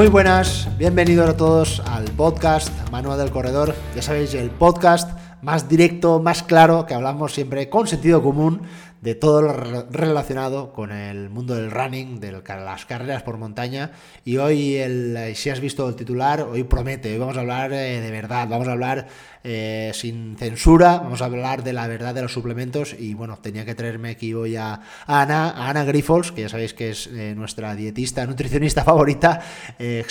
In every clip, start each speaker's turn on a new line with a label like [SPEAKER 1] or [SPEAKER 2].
[SPEAKER 1] Muy buenas, bienvenidos a todos al podcast Manual del Corredor. Ya sabéis, el podcast más directo, más claro, que hablamos siempre con sentido común de todo lo relacionado con el mundo del running, de las carreras por montaña. Y hoy, el, si has visto el titular, hoy promete, hoy vamos a hablar eh, de verdad, vamos a hablar eh, sin censura, vamos a hablar de la verdad de los suplementos y bueno, tenía que traerme aquí hoy a, Ana, a Ana Grifols, que ya sabéis que es eh, nuestra dietista, nutricionista favorita, eh,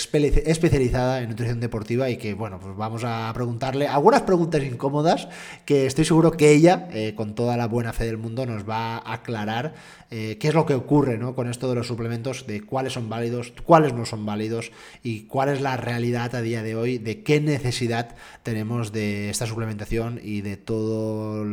[SPEAKER 1] especializada en nutrición deportiva y que bueno, pues vamos a preguntarle algunas preguntas incómodas que estoy seguro que ella, con toda la buena fe del mundo, nos va a aclarar qué es lo que ocurre ¿no? con esto de los suplementos, de cuáles son válidos, cuáles no son válidos y cuál es la realidad a día de hoy, de qué necesidad tenemos de esta suplementación y de todas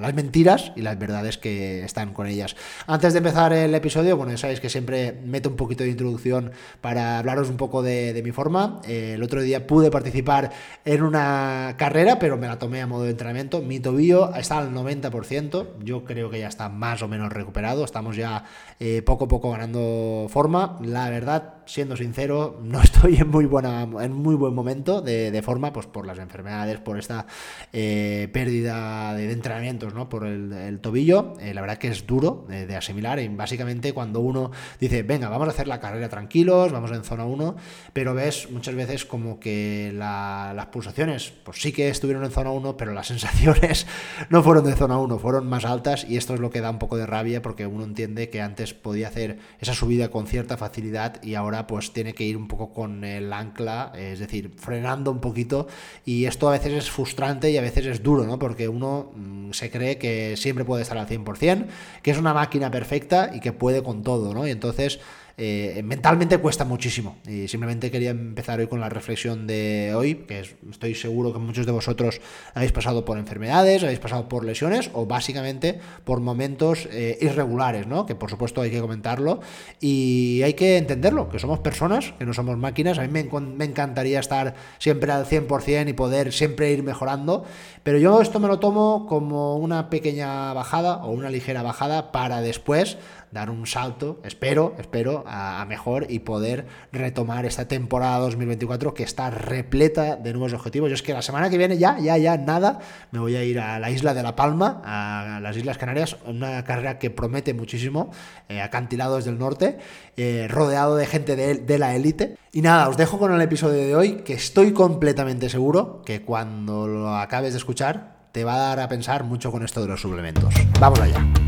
[SPEAKER 1] las mentiras y las verdades que están con ellas. Antes de empezar el episodio, bueno, ya sabéis que siempre meto un poquito de introducción para hablaros un poco de, mi forma. Eh, el otro día pude participar en una carrera, pero me la tomé a modo de entrenamiento. Mi tobillo está al 90%, yo creo que ya está más o menos recuperado, estamos ya eh, poco a poco ganando forma. La verdad, siendo sincero, no estoy en muy buena, en muy buen momento de, de forma, pues por las enfermedades, por esta eh, pérdida de, entrenamientos ¿no? por el, tobillo. Eh, la verdad que es duro de, asimilar. Básicamente cuando uno dice, venga, vamos a hacer la carrera tranquilos, vamos en zona 1, pero ves muchas veces como que las pulsaciones, pues sí que estuvieron en zona 1, pero las sensaciones no fueron de zona 1, fueron más altas y esto es lo que da un poco de rabia porque uno entiende que antes podía hacer esa subida con cierta facilidad y ahora pues tiene que ir un poco con el ancla, es decir, frenando un poquito y esto a veces es frustrante y a veces es duro, ¿no? Porque uno mm, se cree que siempre puede estar al 100%, que es una máquina perfecta y que puede con todo, ¿no? Y entonces eh, mentalmente cuesta muchísimo. Y simplemente quería empezar hoy con la reflexión de hoy, que estoy seguro que muchos de vosotros habéis pasado por enfermedades, habéis pasado por lesiones o básicamente por momentos eh, irregulares, ¿no? Que por supuesto hay que comentarlo y hay que entenderlo, que somos personas, que no somos máquinas. A mí me, me encantaría estar siempre al 100% y poder siempre ir mejorando, pero yo esto me lo tomo como una pequeña bajada o una ligera bajada para después dar un salto, espero, espero, a, mejor y poder retomar esta temporada 2024 que está repleta de nuevos objetivos. Yo es que la semana que viene ya, ya, ya, nada, me voy a ir a la isla de La Palma, a las Islas Canarias, una carrera que promete muchísimo, eh, acantilados del norte, eh, rodeado de gente de, de la élite. Y nada, os dejo con el episodio de hoy, que estoy completamente seguro que cuando lo acabes de escuchar, te va a dar a pensar mucho con esto de los suplementos. Vamos allá.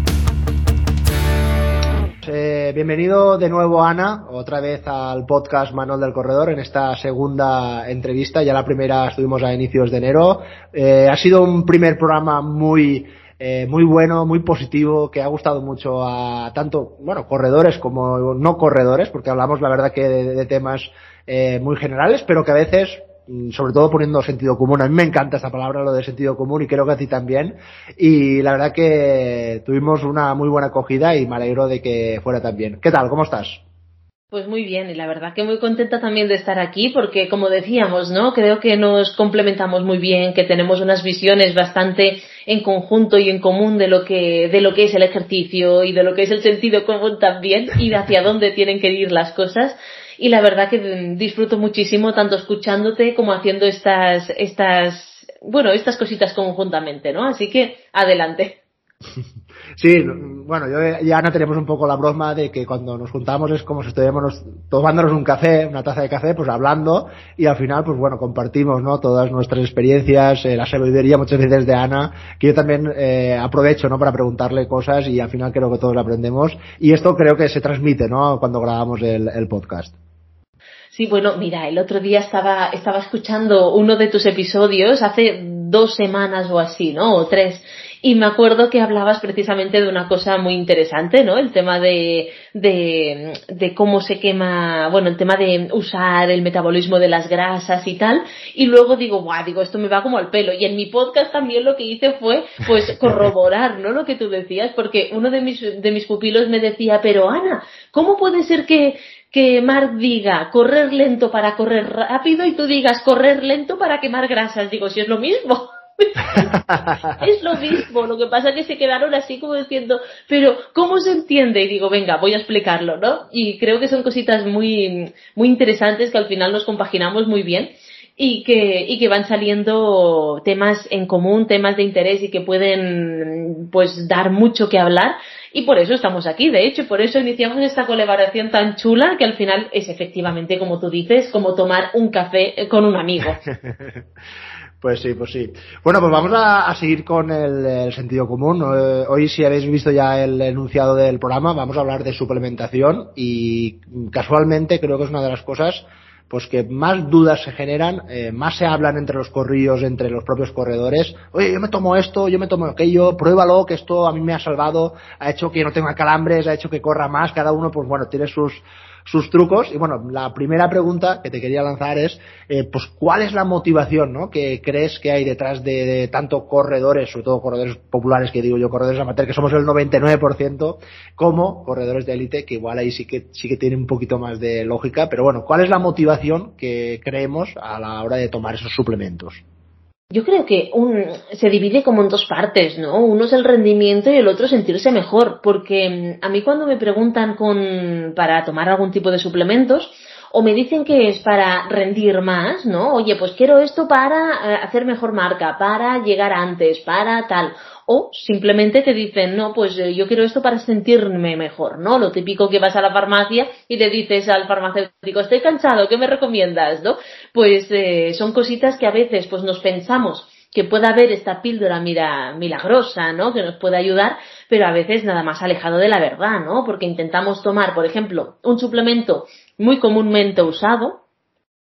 [SPEAKER 1] Eh, bienvenido de nuevo, Ana, otra vez al podcast Manuel del Corredor en esta segunda entrevista. Ya la primera estuvimos a inicios de enero. Eh, ha sido un primer programa muy, eh, muy bueno, muy positivo, que ha gustado mucho a tanto, bueno, corredores como no corredores, porque hablamos, la verdad, que de, temas muy generales, pero que a veces sobre todo poniendo sentido común. A mí me encanta esta palabra, lo de sentido común, y creo que a ti también. Y la verdad que tuvimos una muy buena acogida y me alegro de que fuera también. ¿Qué tal? ¿Cómo estás?
[SPEAKER 2] Pues muy bien, y la verdad que muy contenta también de estar aquí, porque como decíamos, ¿no? Creo que nos complementamos muy bien, que tenemos unas visiones bastante en conjunto y en común de lo que, de lo que es el ejercicio y de lo que es el sentido común también, y de hacia dónde tienen que ir las cosas y la verdad que disfruto muchísimo tanto escuchándote como haciendo estas, estas, bueno, estas cositas conjuntamente, ¿no? Así que adelante.
[SPEAKER 1] Sí, bueno, yo y Ana tenemos un poco la broma de que cuando nos juntamos es como si estuviéramos tomándonos un café, una taza de café, pues hablando y al final, pues bueno, compartimos, ¿no? Todas nuestras experiencias, eh, la sabiduría muchas veces de Ana, que yo también eh, aprovecho, ¿no? Para preguntarle cosas y al final creo que todos aprendemos y esto creo que se transmite, ¿no? Cuando grabamos el podcast.
[SPEAKER 2] Sí, bueno, mira, el otro día estaba, estaba escuchando uno de tus episodios hace dos semanas o así, ¿no? O tres. Y me acuerdo que hablabas precisamente de una cosa muy interesante, ¿no? El tema de, de, de cómo se quema, bueno, el tema de usar el metabolismo de las grasas y tal. Y luego digo, guau, digo, esto me va como al pelo. Y en mi podcast también lo que hice fue, pues, corroborar, ¿no? Lo que tú decías, porque uno de mis, de mis pupilos me decía, pero Ana, ¿cómo puede ser que, que Mark diga correr lento para correr rápido y tú digas correr lento para quemar grasas. Digo, si es lo mismo. es lo mismo, lo que pasa es que se quedaron así como diciendo, pero ¿cómo se entiende? Y digo, venga, voy a explicarlo, ¿no? Y creo que son cositas muy, muy interesantes que al final nos compaginamos muy bien y que, y que van saliendo temas en común, temas de interés y que pueden pues dar mucho que hablar y por eso estamos aquí, de hecho, por eso iniciamos esta colaboración tan chula que al final es efectivamente, como tú dices, como tomar un café con un amigo.
[SPEAKER 1] Pues sí, pues sí. Bueno, pues vamos a, seguir con el, sentido común. Eh, hoy, si habéis visto ya el enunciado del programa, vamos a hablar de suplementación y casualmente creo que es una de las cosas pues que más dudas se generan, eh, más se hablan entre los corrillos, entre los propios corredores. Oye, yo me tomo esto, yo me tomo aquello, pruébalo, que esto a mí me ha salvado, ha hecho que no tenga calambres, ha hecho que corra más. Cada uno, pues bueno, tiene sus, sus trucos. Y bueno, la primera pregunta que te quería lanzar es, eh, pues, ¿cuál es la motivación, ¿no? Que crees que hay detrás de, tanto corredores, sobre todo corredores populares, que digo yo, corredores amateur, que somos el 99%, como corredores de élite, que igual ahí sí que, sí que tiene un poquito más de lógica. Pero bueno, ¿cuál es la motivación que creemos a la hora de tomar esos suplementos?
[SPEAKER 2] Yo creo que un, se divide como en dos partes, ¿no? Uno es el rendimiento y el otro sentirse mejor, porque mm, a mí cuando me preguntan con, para tomar algún tipo de suplementos, o me dicen que es para rendir más, ¿no? Oye, pues quiero esto para eh, hacer mejor marca, para llegar antes, para tal o simplemente te dicen, no, pues eh, yo quiero esto para sentirme mejor, ¿no? Lo típico que vas a la farmacia y le dices al farmacéutico, estoy cansado, ¿qué me recomiendas, no? Pues eh, son cositas que a veces pues nos pensamos que pueda haber esta píldora milagrosa, ¿no? Que nos pueda ayudar, pero a veces nada más alejado de la verdad, ¿no? Porque intentamos tomar, por ejemplo, un suplemento muy comúnmente usado,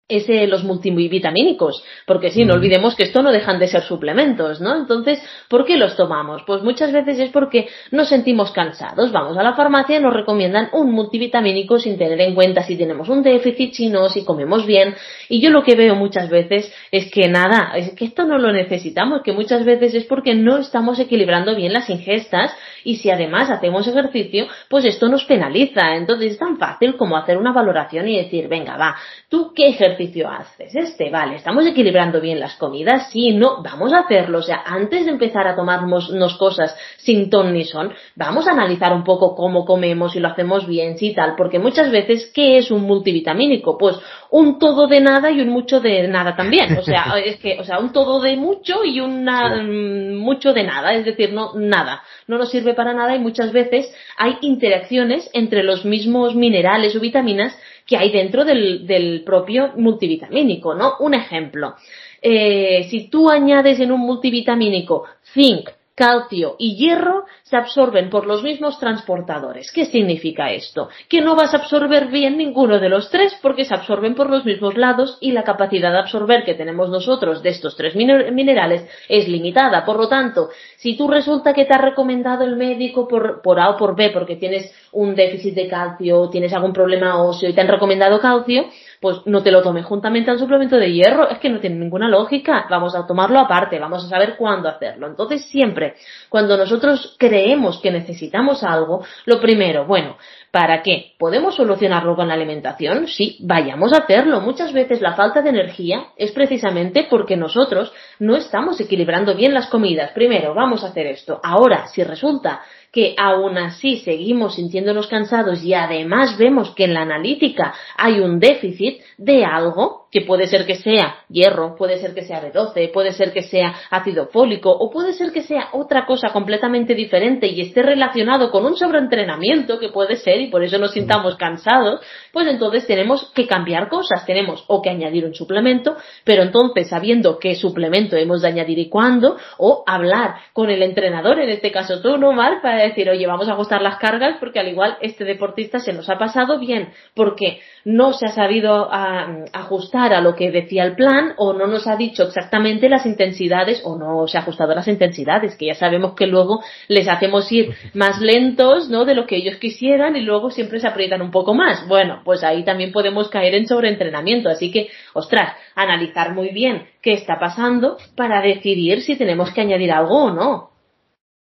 [SPEAKER 2] es los multivitamínicos, porque sí, no mm. olvidemos que esto no dejan de ser suplementos, ¿no? Entonces, ¿por qué los tomamos? Pues muchas veces es porque nos sentimos cansados, vamos a la farmacia y nos recomiendan un multivitamínico sin tener en cuenta si tenemos un déficit, si no, si comemos bien, y yo lo que veo muchas veces es que nada, es que esto no lo necesitamos, que muchas veces es porque no estamos equilibrando bien las ingestas y si además hacemos ejercicio, pues esto nos penaliza. Entonces es tan fácil como hacer una valoración y decir, venga, va, ¿tú qué ejercicio haces? Este, vale, ¿estamos equilibrando bien las comidas? Sí, no, vamos a hacerlo. O sea, antes de empezar a tomarnos cosas sin ton ni son, vamos a analizar un poco cómo comemos y lo hacemos bien, sí, tal, porque muchas veces, ¿qué es un multivitamínico? Pues un todo de nada y un mucho de nada también. O sea, es que, o sea, un todo de mucho y un mm, mucho de nada, es decir, no, nada. No nos sirve para nada y muchas veces hay interacciones entre los mismos minerales o vitaminas que hay dentro del, propio multivitamínico, ¿no? Un ejemplo. Eh, si tú añades en un multivitamínico zinc, calcio y hierro se absorben por los mismos transportadores. ¿Qué significa esto? Que no vas a absorber bien ninguno de los tres porque se absorben por los mismos lados y la capacidad de absorber que tenemos nosotros de estos tres minerales es limitada. Por lo tanto, si tú resulta que te ha recomendado el médico por, por A o por B porque tienes un déficit de calcio, tienes algún problema óseo y te han recomendado calcio, pues no te lo tomes juntamente al suplemento de hierro, es que no tiene ninguna lógica, vamos a tomarlo aparte, vamos a saber cuándo hacerlo. Entonces siempre, cuando nosotros creemos que necesitamos algo, lo primero, bueno, ¿Para qué? ¿Podemos solucionarlo con la alimentación? Sí, vayamos a hacerlo. Muchas veces la falta de energía es precisamente porque nosotros no estamos equilibrando bien las comidas. Primero, vamos a hacer esto. Ahora, si resulta que aún así seguimos sintiéndonos cansados y además vemos que en la analítica hay un déficit de algo, que puede ser que sea hierro, puede ser que sea B12, puede ser que sea ácido fólico o puede ser que sea otra cosa completamente diferente y esté relacionado con un sobreentrenamiento que puede ser y por eso nos sintamos cansados, pues entonces tenemos que cambiar cosas, tenemos o que añadir un suplemento, pero entonces sabiendo qué suplemento hemos de añadir y cuándo, o hablar con el entrenador, en este caso tú, ¿no, Mar? Para decir, oye, vamos a ajustar las cargas porque al igual este deportista se nos ha pasado bien, porque no se ha sabido ah, ajustar a lo que decía el plan o no nos ha dicho exactamente las intensidades o no se ha ajustado a las intensidades, que ya sabemos que luego les hacemos ir más lentos, ¿no? De lo que ellos quisieran y luego siempre se aprietan un poco más. Bueno, pues ahí también podemos caer en sobreentrenamiento, así que, ostras, analizar muy bien qué está pasando para decidir si tenemos que añadir algo o no.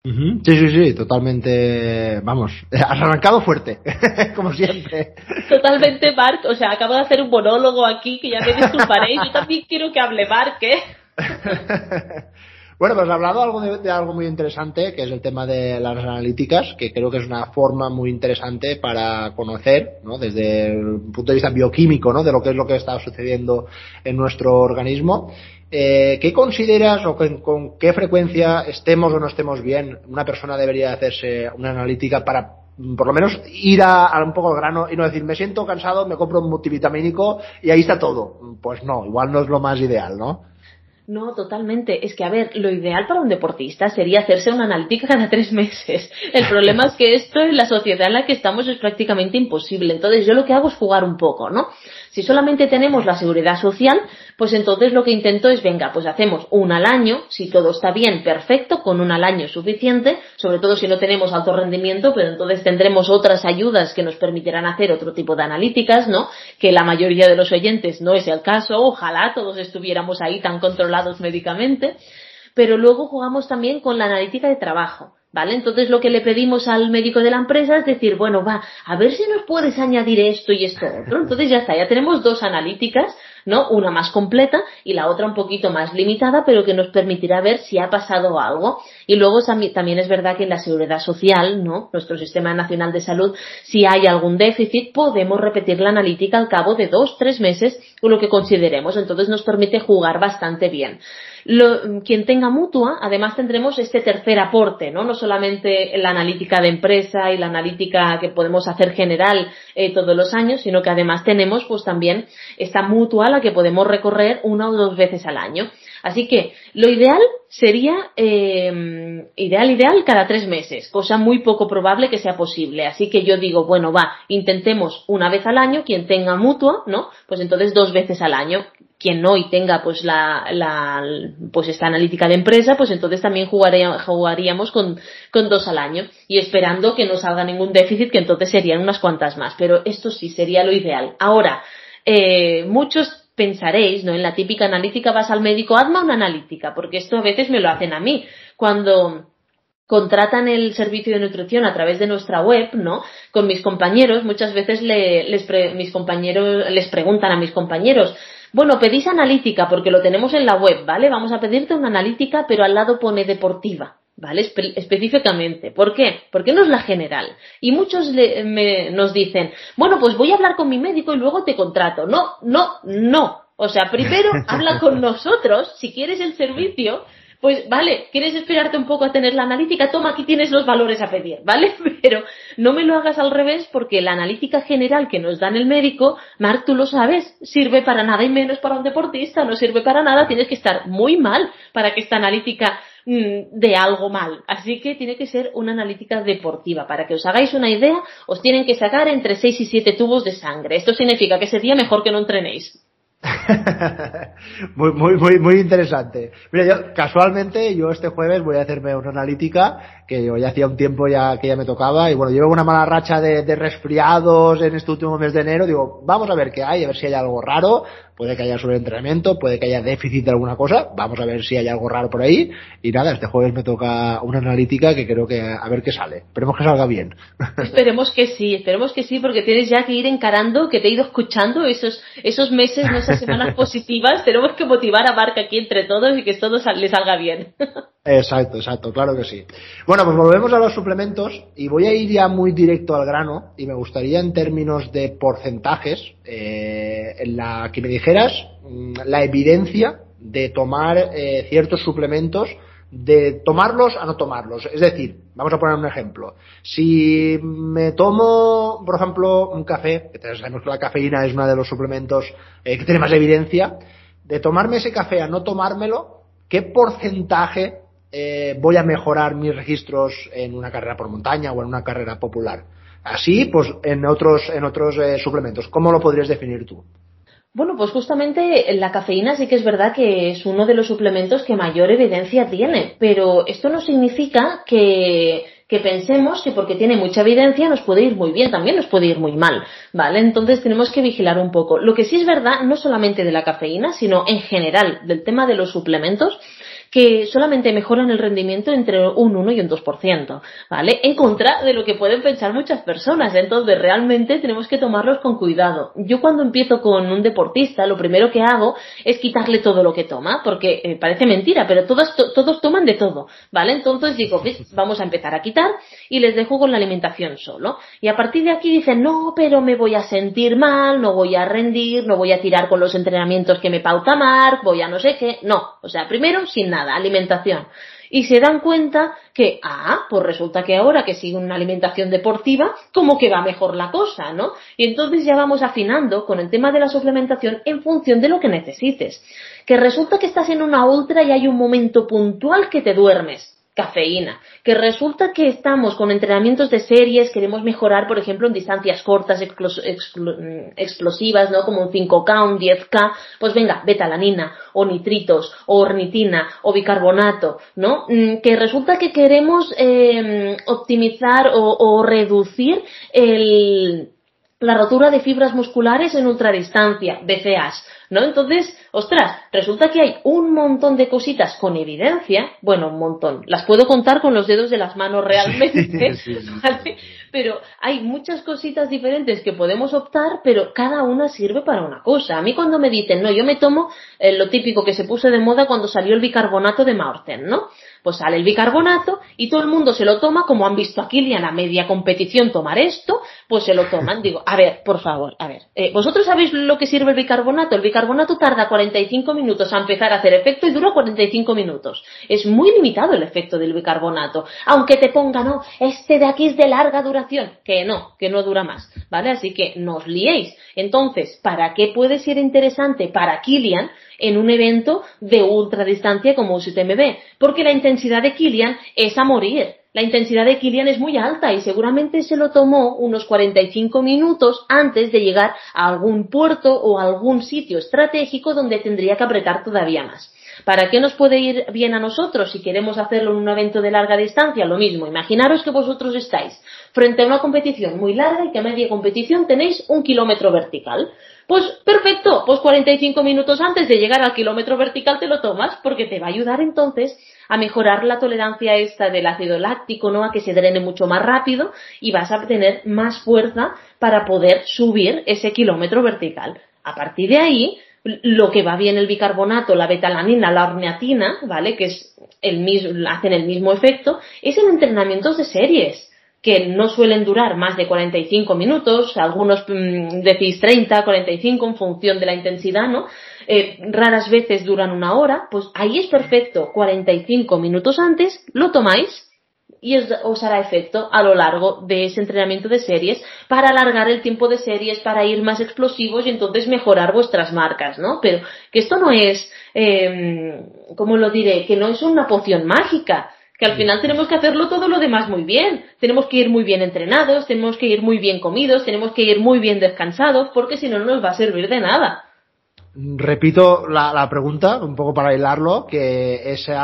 [SPEAKER 1] Sí, sí, sí, totalmente, vamos, has arrancado fuerte, como siempre.
[SPEAKER 2] Totalmente, Mark, o sea, acabo de hacer un monólogo aquí que ya me disculparéis, yo también quiero que hable Mark, ¿eh?
[SPEAKER 1] Bueno, pues hablado algo de, algo muy interesante, que es el tema de las analíticas, que creo que es una forma muy interesante para conocer, ¿no? desde el punto de vista bioquímico, ¿no? de lo que es lo que está sucediendo en nuestro organismo. Eh, ¿Qué consideras o con, qué frecuencia estemos o no estemos bien una persona debería hacerse una analítica para por lo menos ir a, un poco al grano y no decir me siento cansado, me compro un multivitamínico y ahí está todo? Pues no, igual no es lo más ideal, ¿no?
[SPEAKER 2] No, totalmente. Es que, a ver, lo ideal para un deportista sería hacerse una analítica cada tres meses. El problema es que esto en la sociedad en la que estamos es prácticamente imposible. Entonces, yo lo que hago es jugar un poco, ¿no? Si solamente tenemos la seguridad social, pues entonces lo que intento es, venga, pues hacemos una al año, si todo está bien, perfecto, con una al año es suficiente, sobre todo si no tenemos alto rendimiento, pero entonces tendremos otras ayudas que nos permitirán hacer otro tipo de analíticas, ¿no? Que la mayoría de los oyentes no es el caso, ojalá todos estuviéramos ahí tan controlados médicamente, pero luego jugamos también con la analítica de trabajo. ¿Vale? Entonces lo que le pedimos al médico de la empresa es decir, bueno, va, a ver si nos puedes añadir esto y esto otro. Entonces ya está, ya tenemos dos analíticas, ¿no? Una más completa y la otra un poquito más limitada, pero que nos permitirá ver si ha pasado algo. Y luego también es verdad que en la seguridad social, ¿no? Nuestro sistema nacional de salud, si hay algún déficit, podemos repetir la analítica al cabo de dos, tres meses o lo que consideremos. Entonces nos permite jugar bastante bien. Quien tenga mutua, además tendremos este tercer aporte, ¿no? No solamente la analítica de empresa y la analítica que podemos hacer general eh, todos los años, sino que además tenemos pues también esta mutua a la que podemos recorrer una o dos veces al año. Así que lo ideal sería eh, ideal, ideal cada tres meses, cosa muy poco probable que sea posible. Así que yo digo, bueno, va, intentemos una vez al año, quien tenga mutua, ¿no? Pues entonces dos veces al año. Quien no y tenga pues la, la pues esta analítica de empresa, pues entonces también jugaríamos con, con dos al año y esperando que no salga ningún déficit, que entonces serían unas cuantas más. Pero esto sí sería lo ideal. Ahora, eh, muchos pensaréis, ¿no? En la típica analítica vas al médico, hazme una analítica, porque esto a veces me lo hacen a mí. Cuando contratan el servicio de nutrición a través de nuestra web, ¿no? Con mis compañeros, muchas veces les mis compañeros les preguntan a mis compañeros, bueno, pedís analítica porque lo tenemos en la web, ¿vale? Vamos a pedirte una analítica, pero al lado pone deportiva. ¿Vale? específicamente. ¿Por qué? Porque no es la general. Y muchos nos dicen, bueno, pues voy a hablar con mi médico y luego te contrato. No, no, no. O sea, primero habla con nosotros, si quieres el servicio, pues vale, quieres esperarte un poco a tener la analítica, toma, aquí tienes los valores a pedir, ¿vale? Pero no me lo hagas al revés porque la analítica general que nos da el médico, Marc, tú lo sabes, sirve para nada y menos para un deportista, no sirve para nada, tienes que estar muy mal para que esta analítica de algo mal. Así que tiene que ser una analítica deportiva. Para que os hagáis una idea, os tienen que sacar entre 6 y 7 tubos de sangre. Esto significa que ese día mejor que no entrenéis.
[SPEAKER 1] muy, muy, muy, muy interesante. Mira, yo casualmente, yo este jueves voy a hacerme una analítica que yo ya hacía un tiempo ya que ya me tocaba y bueno, llevo una mala racha de, de resfriados en este último mes de enero. Digo, vamos a ver qué hay, a ver si hay algo raro puede que haya sobreentrenamiento, puede que haya déficit de alguna cosa, vamos a ver si hay algo raro por ahí, y nada, este jueves me toca una analítica que creo que a ver qué sale, esperemos que salga bien.
[SPEAKER 2] Esperemos que sí, esperemos que sí, porque tienes ya que ir encarando, que te he ido escuchando esos, esos meses, semanas positivas, tenemos que motivar a Marca aquí entre todos y que todo le salga bien.
[SPEAKER 1] Exacto, exacto, claro que sí. Bueno, pues volvemos a los suplementos y voy a ir ya muy directo al grano y me gustaría en términos de porcentajes, eh, en la que me dijeras mm, la evidencia de tomar eh, ciertos suplementos, de tomarlos a no tomarlos. Es decir, vamos a poner un ejemplo. Si me tomo, por ejemplo, un café, que sabemos que la cafeína es uno de los suplementos eh, que tiene más evidencia, de tomarme ese café a no tomármelo, ¿qué porcentaje eh, voy a mejorar mis registros en una carrera por montaña o en una carrera popular. Así, pues en otros, en otros eh, suplementos. ¿Cómo lo podrías definir tú?
[SPEAKER 2] Bueno, pues justamente la cafeína sí que es verdad que es uno de los suplementos que mayor evidencia tiene, pero esto no significa que, que pensemos que porque tiene mucha evidencia nos puede ir muy bien, también nos puede ir muy mal, ¿vale? Entonces tenemos que vigilar un poco. Lo que sí es verdad, no solamente de la cafeína, sino en general del tema de los suplementos, que solamente mejoran el rendimiento entre un 1 y un 2%, ¿vale? En contra de lo que pueden pensar muchas personas. Entonces, realmente tenemos que tomarlos con cuidado. Yo cuando empiezo con un deportista, lo primero que hago es quitarle todo lo que toma, porque eh, parece mentira, pero todos, todos toman de todo, ¿vale? Entonces digo, vamos a empezar a quitar y les dejo con la alimentación solo. Y a partir de aquí dicen, no, pero me voy a sentir mal, no voy a rendir, no voy a tirar con los entrenamientos que me pauta Mark, voy a no sé qué. No, o sea, primero sin nada, alimentación y se dan cuenta que, ah, pues resulta que ahora que sigue una alimentación deportiva, como que va mejor la cosa, ¿no? Y entonces ya vamos afinando con el tema de la suplementación en función de lo que necesites. Que resulta que estás en una ultra y hay un momento puntual que te duermes cafeína, que resulta que estamos con entrenamientos de series, queremos mejorar, por ejemplo, en distancias cortas, mm, explosivas, ¿no? Como un 5K, un 10K, pues venga, betalanina, o nitritos, o ornitina, o bicarbonato, ¿no? Mm, que resulta que queremos eh, optimizar o, reducir la rotura de fibras musculares en ultradistancia, BCAs, ¿no? Entonces, ostras, resulta que hay un montón de cositas con evidencia, bueno, un montón, las puedo contar con los dedos de las manos realmente, ¿vale? Pero hay muchas cositas diferentes que podemos optar, pero cada una sirve para una cosa. A mí cuando me dicen, no, yo me tomo eh, lo típico que se puso de moda cuando salió el bicarbonato de Maurten, ¿no? Pues sale el bicarbonato y todo el mundo se lo toma, como han visto a Kilian a media competición tomar esto, pues se lo toman. Digo, a ver, por favor, a ver, eh, ¿vosotros sabéis lo que sirve el bicarbonato? El bicarbonato tarda 45 minutos a empezar a hacer efecto y dura 45 minutos. Es muy limitado el efecto del bicarbonato. Aunque te ponga, no, este de aquí es de larga duración. Que no, que no dura más. ¿Vale? Así que no os liéis. Entonces, ¿para qué puede ser interesante para Kilian en un evento de ultradistancia como UTMB, porque la intensidad de Kilian es a morir. La intensidad de Kilian es muy alta y seguramente se lo tomó unos 45 minutos antes de llegar a algún puerto o algún sitio estratégico donde tendría que apretar todavía más. ¿Para qué nos puede ir bien a nosotros si queremos hacerlo en un evento de larga distancia? Lo mismo, imaginaros que vosotros estáis frente a una competición muy larga y que a media competición tenéis un kilómetro vertical. Pues perfecto, pues 45 minutos antes de llegar al kilómetro vertical te lo tomas porque te va a ayudar entonces a mejorar la tolerancia esta del ácido láctico, ¿no? A que se drene mucho más rápido y vas a tener más fuerza para poder subir ese kilómetro vertical. A partir de ahí, lo que va bien el bicarbonato, la betalanina, la orniatina, ¿vale? Que es el mismo, hacen el mismo efecto, es en entrenamientos de series que no suelen durar más de 45 minutos, algunos mmm, decís 30, 45 en función de la intensidad, ¿no? Eh, raras veces duran una hora, pues ahí es perfecto, 45 minutos antes lo tomáis y os, hará efecto a lo largo de ese entrenamiento de series para alargar el tiempo de series, para ir más explosivos y entonces mejorar vuestras marcas, ¿no? Pero que esto no es, eh, ¿cómo lo diré? Que no es una poción mágica que al final tenemos que hacerlo todo lo demás muy bien. Tenemos que ir muy bien entrenados, tenemos que ir muy bien comidos, tenemos que ir muy bien descansados, porque si no, no nos va a servir de nada.
[SPEAKER 1] Repito la, pregunta, un poco para hilarlo, que ese,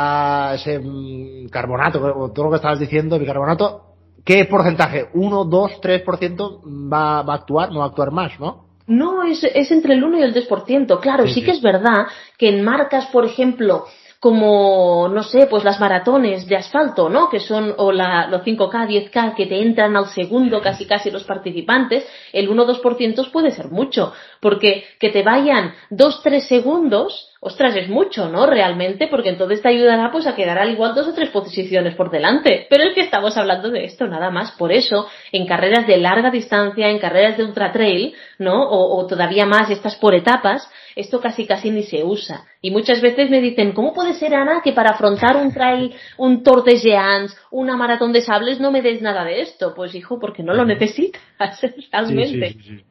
[SPEAKER 1] ese mm, carbonato, todo lo que estabas diciendo, bicarbonato, ¿qué porcentaje? ¿1, 2, 3% va, va a actuar? ¿No va a actuar más, no?
[SPEAKER 2] No, es, es entre el 1 y el 2%. Claro, sí, sí que es verdad que en marcas, por ejemplo, como, no sé, pues las maratones de asfalto, ¿no? Que son, o la, los 5K, 10K, que te entran al segundo casi casi los participantes, el 1-2% puede ser mucho, porque que te vayan 2-3 segundos, ostras, es mucho, ¿no? Realmente, porque entonces te ayudará pues a quedar al igual dos o tres posiciones por delante. Pero es que estamos hablando de esto, nada más. Por eso, en carreras de larga distancia, en carreras de ultra trail, ¿no? O, o todavía más estas por etapas, esto casi casi ni se usa. Y muchas veces me dicen, ¿cómo puede ser, Ana, que para afrontar un trail, un Tour de Géants, una maratón de sables, no me des nada de esto? Pues hijo, porque no lo necesitas realmente.
[SPEAKER 1] Sí,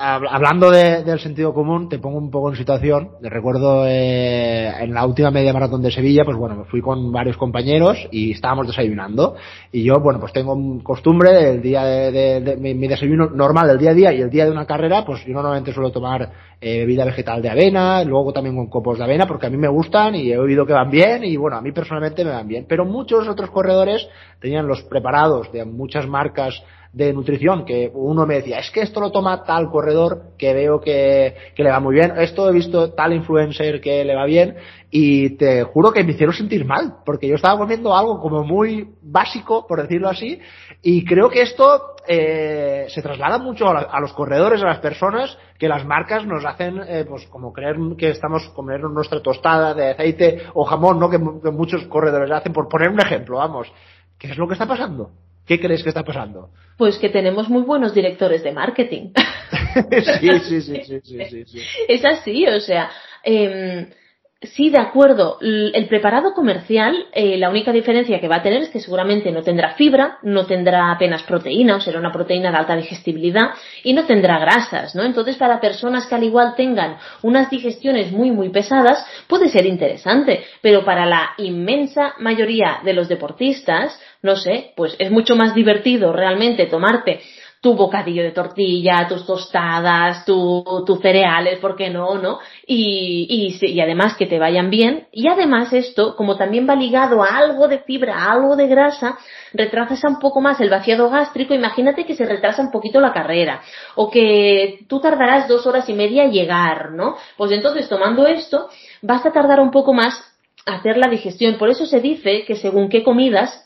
[SPEAKER 1] hablando del sentido común, te pongo un poco en situación. Recuerdo eh, en la última media maratón de Sevilla, pues bueno, me fui con varios compañeros y estábamos desayunando. Y yo, bueno, pues tengo costumbre el día de, mi, desayuno normal del día a día y el día de una carrera, pues yo normalmente suelo tomar eh, bebida vegetal de avena, luego también con copos de avena, porque a mí me gustan y he oído que van bien y bueno, a mí personalmente me van bien. Pero muchos otros corredores tenían los preparados de muchas marcas de nutrición, que uno me decía, es que esto lo toma tal corredor que veo que, que le va muy bien, esto he visto tal influencer que le va bien, y te juro que me hicieron sentir mal, porque yo estaba comiendo algo como muy básico, por decirlo así, y creo que esto eh, se traslada mucho a, los corredores, a las personas, que las marcas nos hacen, eh, pues como creer que estamos comiendo nuestra tostada de aceite o jamón, ¿no? Que, que muchos corredores hacen, por poner un ejemplo, vamos. ¿Qué es lo que está pasando? ¿Qué crees que está pasando?
[SPEAKER 2] Pues que tenemos muy buenos directores de marketing.
[SPEAKER 1] sí, sí, sí, sí, sí, sí,
[SPEAKER 2] Es así, o sea, eh, Sí, de acuerdo. El preparado comercial, eh, la única diferencia que va a tener es que seguramente no tendrá fibra, no tendrá apenas proteína, o será una proteína de alta digestibilidad, y no tendrá grasas, ¿no? Entonces, para personas que al igual tengan unas digestiones muy, muy pesadas, puede ser interesante, pero para la inmensa mayoría de los deportistas, no sé, pues es mucho más divertido realmente tomarte tu bocadillo de tortilla, tus tostadas, tus cereales, ¿por qué no? ¿no? Y, y, además que te vayan bien. Y además esto, como también va ligado a algo de fibra, a algo de grasa, retrasa un poco más el vaciado gástrico. Imagínate que se retrasa un poquito la carrera. O que tú tardarás dos horas y media en llegar, ¿no? Pues entonces tomando esto, vas a tardar un poco más hacer la digestión. Por eso se dice que según qué comidas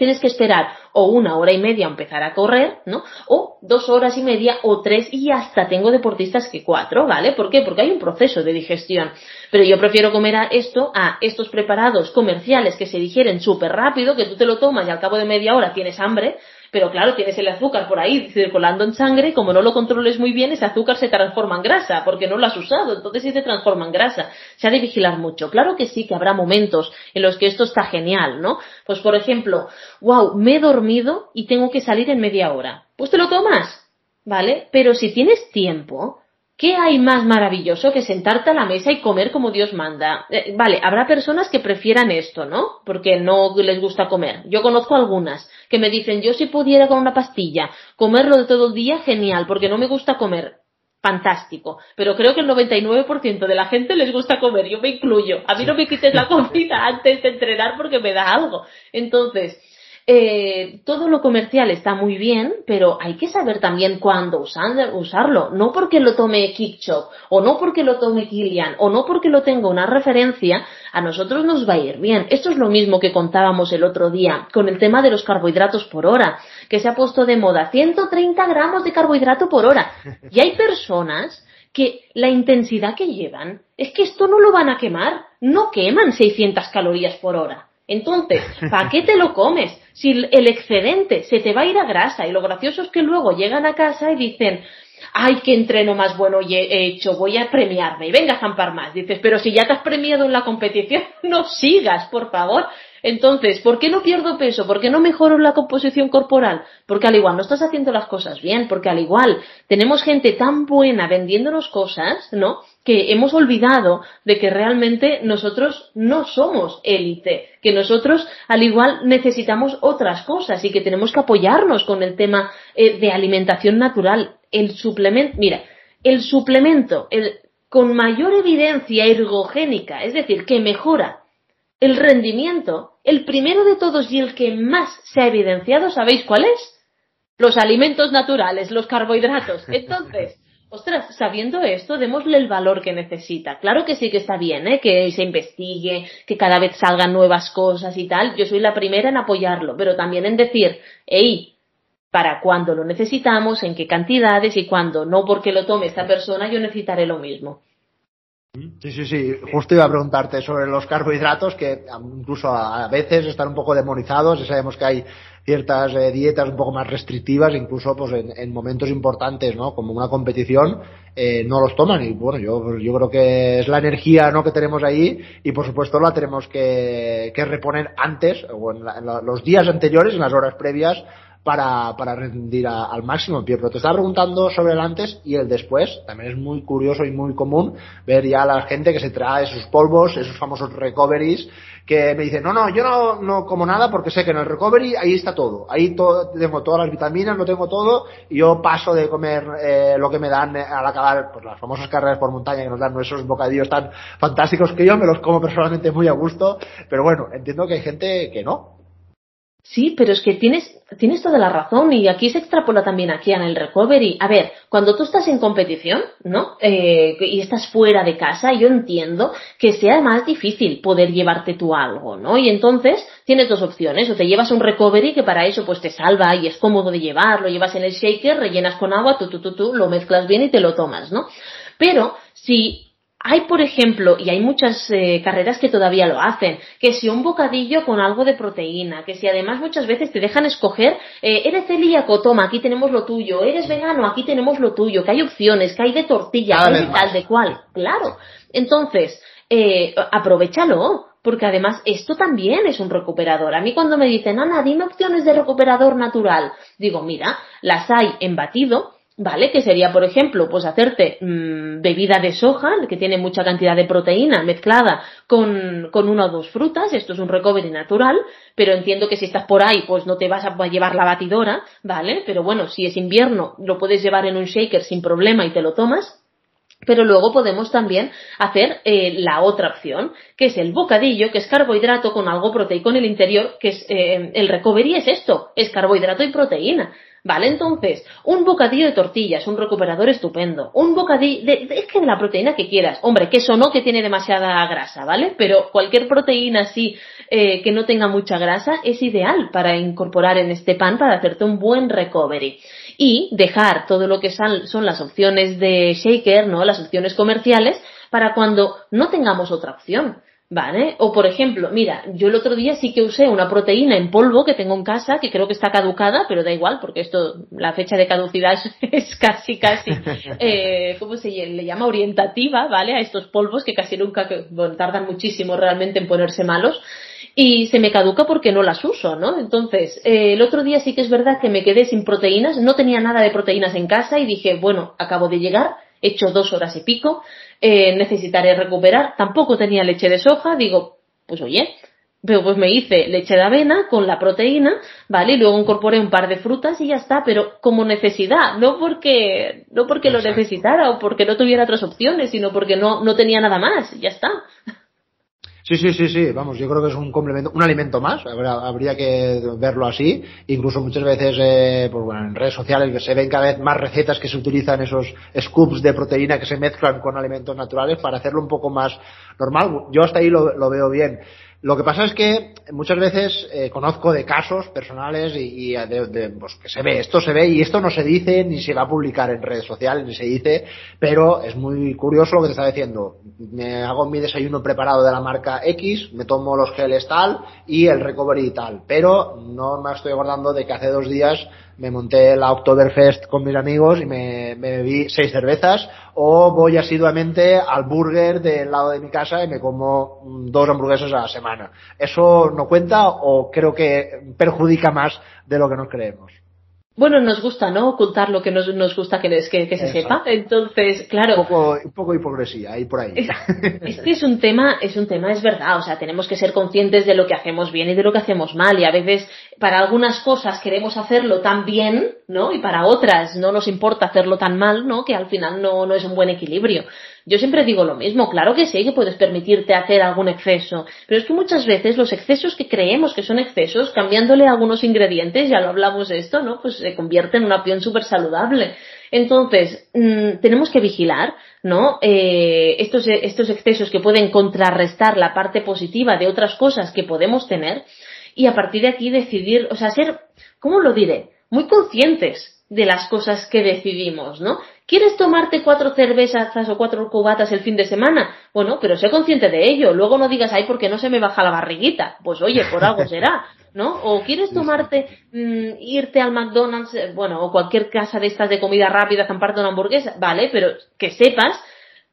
[SPEAKER 2] tienes que esperar o una hora y media a empezar a correr, ¿no? O dos horas y media o tres y hasta tengo deportistas que cuatro, ¿vale? ¿Por qué? Porque hay un proceso de digestión. Pero yo prefiero comer a esto a estos preparados comerciales que se digieren súper rápido, que tú te lo tomas y al cabo de media hora tienes hambre, pero claro, tienes el azúcar por ahí circulando en sangre como no lo controles muy bien, ese azúcar se transforma en grasa porque no lo has usado, entonces sí se transforma en grasa. Se ha de vigilar mucho. Claro que sí que habrá momentos en los que esto está genial, ¿no? Pues por ejemplo, wow, me he dormido y tengo que salir en media hora. Pues te lo tomas, ¿vale? Pero si tienes tiempo, ¿Qué hay más maravilloso que sentarte a la mesa y comer como Dios manda? Eh, vale, habrá personas que prefieran esto, ¿no? Porque no les gusta comer. Yo conozco algunas que me dicen, yo si pudiera con una pastilla comerlo de todo el día, genial, porque no me gusta comer. Fantástico. Pero creo que el 99% de la gente les gusta comer, yo me incluyo. A mí no me quites la comida antes de entrenar porque me da algo. Entonces, eh, todo lo comercial está muy bien, pero hay que saber también cuándo usarlo. No porque lo tome Kickchop, o no porque lo tome Kilian, o no porque lo tenga una referencia, a nosotros nos va a ir bien. Esto es lo mismo que contábamos el otro día con el tema de los carbohidratos por hora, que se ha puesto de moda 130 gramos de carbohidrato por hora. Y hay personas que la intensidad que llevan es que esto no lo van a quemar, no queman 600 calorías por hora. Entonces, ¿para qué te lo comes? Si el excedente se te va a ir a grasa y lo gracioso es que luego llegan a casa y dicen, ay, qué entreno más bueno he hecho, voy a premiarme y venga a zampar más. Dices, pero si ya te has premiado en la competición, no sigas, por favor. Entonces, ¿por qué no pierdo peso? ¿Por qué no mejoro la composición corporal? Porque al igual no estás haciendo las cosas bien, porque al igual tenemos gente tan buena vendiéndonos cosas, ¿no? Que hemos olvidado de que realmente nosotros no somos élite, que nosotros al igual necesitamos otras cosas y que tenemos que apoyarnos con el tema eh, de alimentación natural. El suplemento, mira, el suplemento el, con mayor evidencia ergogénica, es decir, que mejora el rendimiento, el primero de todos y el que más se ha evidenciado, ¿sabéis cuál es? Los alimentos naturales, los carbohidratos. Entonces, ostras, sabiendo esto, démosle el valor que necesita. Claro que sí que está bien, ¿eh? que se investigue, que cada vez salgan nuevas cosas y tal. Yo soy la primera en apoyarlo, pero también en decir, hey, para cuando lo necesitamos, en qué cantidades y cuando no porque lo tome esta persona, yo necesitaré lo mismo.
[SPEAKER 1] Sí, sí, sí. Justo iba a preguntarte sobre los carbohidratos que incluso a veces están un poco demonizados y sabemos que hay ciertas eh, dietas un poco más restrictivas, incluso pues en, momentos importantes, ¿no? Como una competición, eh, no los toman y bueno, yo, yo creo que es la energía, ¿no? Que tenemos ahí y por supuesto la tenemos que, que reponer antes o en, en los días anteriores, en las horas previas para, para rendir al máximo en pie. Pero te estaba preguntando sobre el antes y el después. También es muy curioso y muy común ver ya a la gente que se trae sus polvos, esos famosos recoveries, que me dicen, no, no, yo no, no como nada porque sé que en el recovery ahí está todo. Ahí tengo todas las vitaminas, lo tengo todo y yo paso de comer eh, lo que me dan al acabar pues, las famosas carreras por montaña que nos dan esos bocadillos tan fantásticos que yo me los como personalmente muy a gusto. Pero bueno, entiendo que hay gente que no,
[SPEAKER 2] Sí, pero es que tienes, tienes toda la razón y aquí se extrapola también aquí en el recovery. A ver, cuando tú estás en competición, ¿no? Eh, y estás fuera de casa, yo entiendo que sea más difícil poder llevarte tú algo, ¿no? Y entonces tienes dos opciones, o te llevas un recovery que para eso pues te salva y es cómodo de llevar, lo llevas en el shaker, rellenas con agua, tú, tú, tú, tú, lo mezclas bien y te lo tomas, ¿no? Pero si hay, por ejemplo, y hay muchas eh, carreras que todavía lo hacen, que si un bocadillo con algo de proteína, que si además muchas veces te dejan escoger, eh, eres celíaco, toma, aquí tenemos lo tuyo, eres vegano, aquí tenemos lo tuyo, que hay opciones, que hay de tortilla, hay de tal, de cual, claro. Entonces, eh, aprovechalo, porque además esto también es un recuperador. A mí cuando me dicen, Ana, dime opciones de recuperador natural, digo, mira, las hay en batido, ¿vale? Que sería, por ejemplo, pues hacerte mmm, bebida de soja, que tiene mucha cantidad de proteína mezclada con, con una o dos frutas, esto es un recovery natural, pero entiendo que si estás por ahí, pues no te vas a llevar la batidora, ¿vale? Pero bueno, si es invierno, lo puedes llevar en un shaker sin problema y te lo tomas. Pero luego podemos también hacer eh, la otra opción, que es el bocadillo, que es carbohidrato con algo proteico en el interior, que es eh, el recovery es esto, es carbohidrato y proteína. Vale, entonces, un bocadillo de tortillas, un recuperador estupendo. Un bocadillo, de, es que de la proteína que quieras. Hombre, queso no, que tiene demasiada grasa, ¿vale? Pero cualquier proteína así eh, que no tenga mucha grasa es ideal para incorporar en este pan para hacerte un buen recovery. Y dejar todo lo que son, son las opciones de shaker, ¿no? Las opciones comerciales para cuando no tengamos otra opción. ¿Vale? O por ejemplo, mira, yo el otro día sí que usé una proteína en polvo que tengo en casa, que creo que está caducada, pero da igual, porque esto, la fecha de caducidad es, casi, casi, eh, ¿cómo se le llama? Orientativa, ¿vale? A estos polvos que casi nunca, bueno, tardan muchísimo realmente en ponerse malos. Y se me caduca porque no las uso, ¿no? Entonces, eh, el otro día sí que es verdad que me quedé sin proteínas, no tenía nada de proteínas en casa y dije, bueno, acabo de llegar, he hecho dos horas y pico, eh, necesitaré recuperar. Tampoco tenía leche de soja, digo, pues oye, pero pues me hice leche de avena con la proteína, ¿vale? Y luego incorporé un par de frutas y ya está, pero como necesidad, no porque, no porque lo necesitara o porque no tuviera otras opciones, sino porque no, no tenía nada más, ya está.
[SPEAKER 1] Sí, sí, sí, sí, vamos, yo creo que es un complemento, un alimento más, habría, que verlo así, incluso muchas veces eh, pues bueno, en redes sociales se ven cada vez más recetas que se utilizan esos scoops de proteína que se mezclan con alimentos naturales para hacerlo un poco más normal. Yo hasta ahí lo, lo veo bien. Lo que pasa es que muchas veces eh, conozco de casos personales y, y de, pues que se ve, esto se ve y esto no se dice ni se va a publicar en redes sociales ni se dice, pero es muy curioso lo que te está diciendo. Me hago mi desayuno preparado de la marca X, me tomo los geles tal y el recovery tal, pero no me estoy acordando de que hace dos días me monté la Oktoberfest con mis amigos y me, me, bebí seis cervezas, o voy asiduamente al burger del lado de mi casa y me como dos hamburguesas a la semana. ¿Eso no cuenta o creo que perjudica más de lo que nos creemos?
[SPEAKER 2] bueno, nos gusta, ¿no? Ocultar lo que nos, nos gusta que, que, que se sepa. Entonces, claro.
[SPEAKER 1] Un poco, un poco hipocresía ahí por ahí.
[SPEAKER 2] Es, es, que es un tema, es un tema, es verdad. O sea, tenemos que ser conscientes de lo que hacemos bien y de lo que hacemos mal. Y a veces, para algunas cosas queremos hacerlo tan bien, ¿no? Y para otras no nos importa hacerlo tan mal, ¿no? Que al final no, no es un buen equilibrio. Yo siempre digo lo mismo, claro que sí que puedes permitirte hacer algún exceso, pero es que muchas veces los excesos que creemos que son excesos, cambiándole algunos ingredientes, ya lo hablamos esto, ¿no? Pues se convierte en una opción súper saludable. Entonces, mmm, tenemos que vigilar, ¿no? Eh, estos, estos excesos que pueden contrarrestar la parte positiva de otras cosas que podemos tener y a partir de aquí decidir, o sea, ser, ¿cómo lo diré? Muy conscientes de las cosas que decidimos, ¿no? ¿Quieres tomarte cuatro cervezas o cuatro cubatas el fin de semana? Bueno, pero sé consciente de ello. Luego no digas, ay, porque no se me baja la barriguita. Pues oye, por algo será, ¿no? O quieres tomarte, mmm, irte al McDonald's, eh, bueno, o cualquier casa de estas de comida rápida, zamparte una hamburguesa, vale, pero que sepas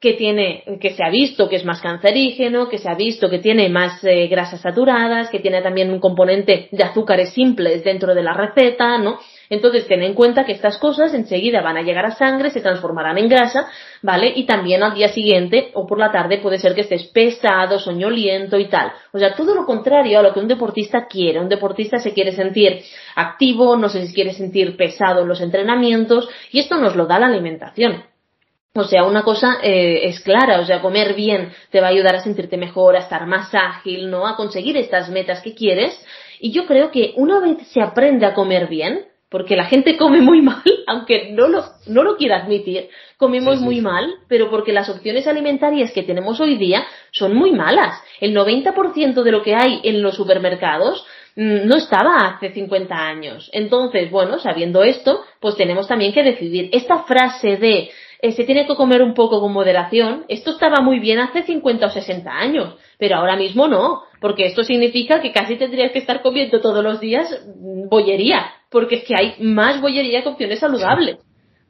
[SPEAKER 2] que tiene, que se ha visto que es más cancerígeno, que se ha visto que tiene más eh, grasas saturadas, que tiene también un componente de azúcares simples dentro de la receta, ¿no? Entonces, ten en cuenta que estas cosas enseguida van a llegar a sangre, se transformarán en grasa, ¿vale? Y también al día siguiente o por la tarde puede ser que estés pesado, soñoliento y tal. O sea, todo lo contrario a lo que un deportista quiere. Un deportista se quiere sentir activo, no se quiere sentir pesado en los entrenamientos y esto nos lo da la alimentación. O sea, una cosa eh, es clara, o sea, comer bien te va a ayudar a sentirte mejor, a estar más ágil, ¿no? A conseguir estas metas que quieres Y yo creo que una vez se aprende a comer bien, porque la gente come muy mal, aunque no lo, no lo quiera admitir, comemos muy mal, pero porque las opciones alimentarias que tenemos hoy día son muy malas. El 90% de lo que hay en los supermercados mm, no estaba hace 50 años. Entonces, bueno, sabiendo esto, pues tenemos también que decidir. Esta frase de eh, se tiene que comer un poco con moderación, esto estaba muy bien hace 50 o 60 años, pero ahora mismo no, porque esto significa que casi tendrías que estar comiendo todos los días mm, bollería, porque es que hay más bollería que opciones saludables.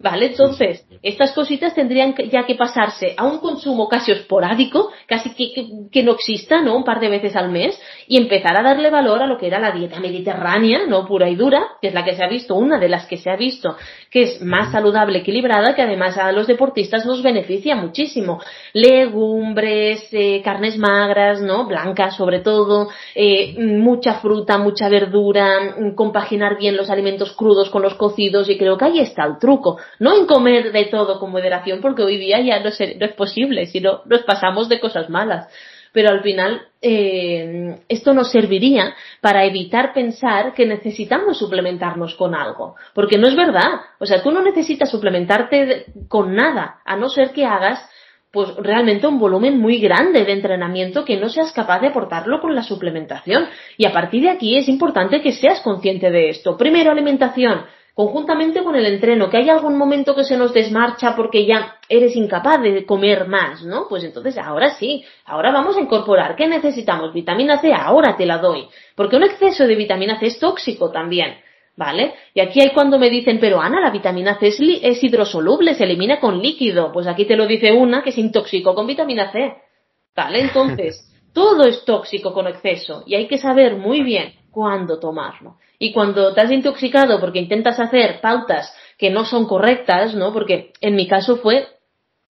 [SPEAKER 2] ¿Vale? Entonces, estas cositas tendrían ya que pasarse a un consumo casi esporádico, casi que, que, no exista, ¿no? Un par de veces al mes, y empezar a darle valor a lo que era la dieta mediterránea, ¿no? Pura y dura, que es la que se ha visto, una de las que se ha visto, que es más saludable, equilibrada, que además a los deportistas nos beneficia muchísimo. Legumbres, eh, carnes magras, ¿no? Blancas sobre todo, eh, mucha fruta, mucha verdura, compaginar bien los alimentos crudos con los cocidos, y creo que ahí está el truco no en comer de todo con moderación, porque hoy día ya no, es posible, sino nos pasamos de cosas malas. Pero al final eh, esto nos serviría para evitar pensar que necesitamos suplementarnos con algo, porque no es verdad. O sea, tú no necesitas suplementarte con nada, a no ser que hagas pues realmente un volumen muy grande de entrenamiento que no seas capaz de aportarlo con la suplementación. Y a partir de aquí es importante que seas consciente de esto. Primero, alimentación conjuntamente con el entreno, que hay algún momento que se nos desmarcha porque ya eres incapaz de comer más, ¿no? Pues entonces ahora sí, ahora vamos a incorporar. ¿Qué necesitamos? Vitamina C, ahora te la doy. Porque un exceso de vitamina C es tóxico también. ¿Vale? Y aquí hay cuando me dicen, pero Ana, la vitamina C es, es hidrosoluble, se elimina con líquido. Pues aquí te lo dice una que es intóxico con vitamina C. ¿Vale? Entonces, todo es tóxico con exceso y hay que saber muy bien cuándo tomarlo. Y cuando te has intoxicado porque intentas hacer pautas que no son correctas, ¿no? Porque en mi caso fue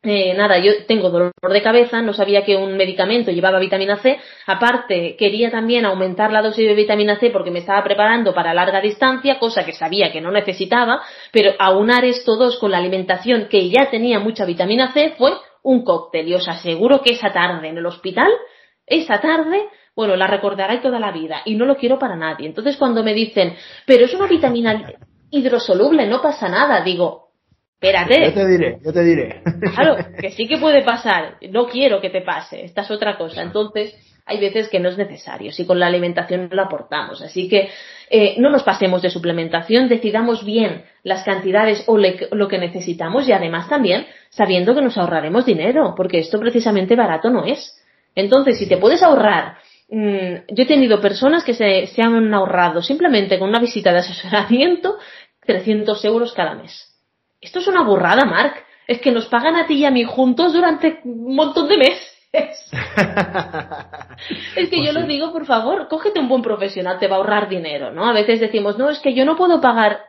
[SPEAKER 2] eh, nada, yo tengo dolor de cabeza, no sabía que un medicamento llevaba vitamina C, aparte quería también aumentar la dosis de vitamina C porque me estaba preparando para larga distancia, cosa que sabía que no necesitaba, pero aunar esto dos con la alimentación que ya tenía mucha vitamina C fue un cóctel y os aseguro que esa tarde en el hospital, esa tarde bueno, la recordará toda la vida y no lo quiero para nadie. Entonces cuando me dicen, pero es una vitamina hidrosoluble, no pasa nada, digo, espérate.
[SPEAKER 1] Yo te diré, yo te diré.
[SPEAKER 2] Claro, que sí que puede pasar, no quiero que te pase, esta es otra cosa. Entonces, hay veces que no es necesario, si con la alimentación lo aportamos. Así que eh, no nos pasemos de suplementación, decidamos bien las cantidades o lo que necesitamos y además también sabiendo que nos ahorraremos dinero, porque esto precisamente barato no es. Entonces, si te puedes ahorrar Mm, yo he tenido personas que se, se, han ahorrado simplemente con una visita de asesoramiento 300 euros cada mes. Esto es una burrada, Mark. Es que nos pagan a ti y a mí juntos durante un montón de meses. es que pues yo lo digo, por favor, cógete un buen profesional, te va a ahorrar dinero, ¿no? A veces decimos, no, es que yo no puedo pagar.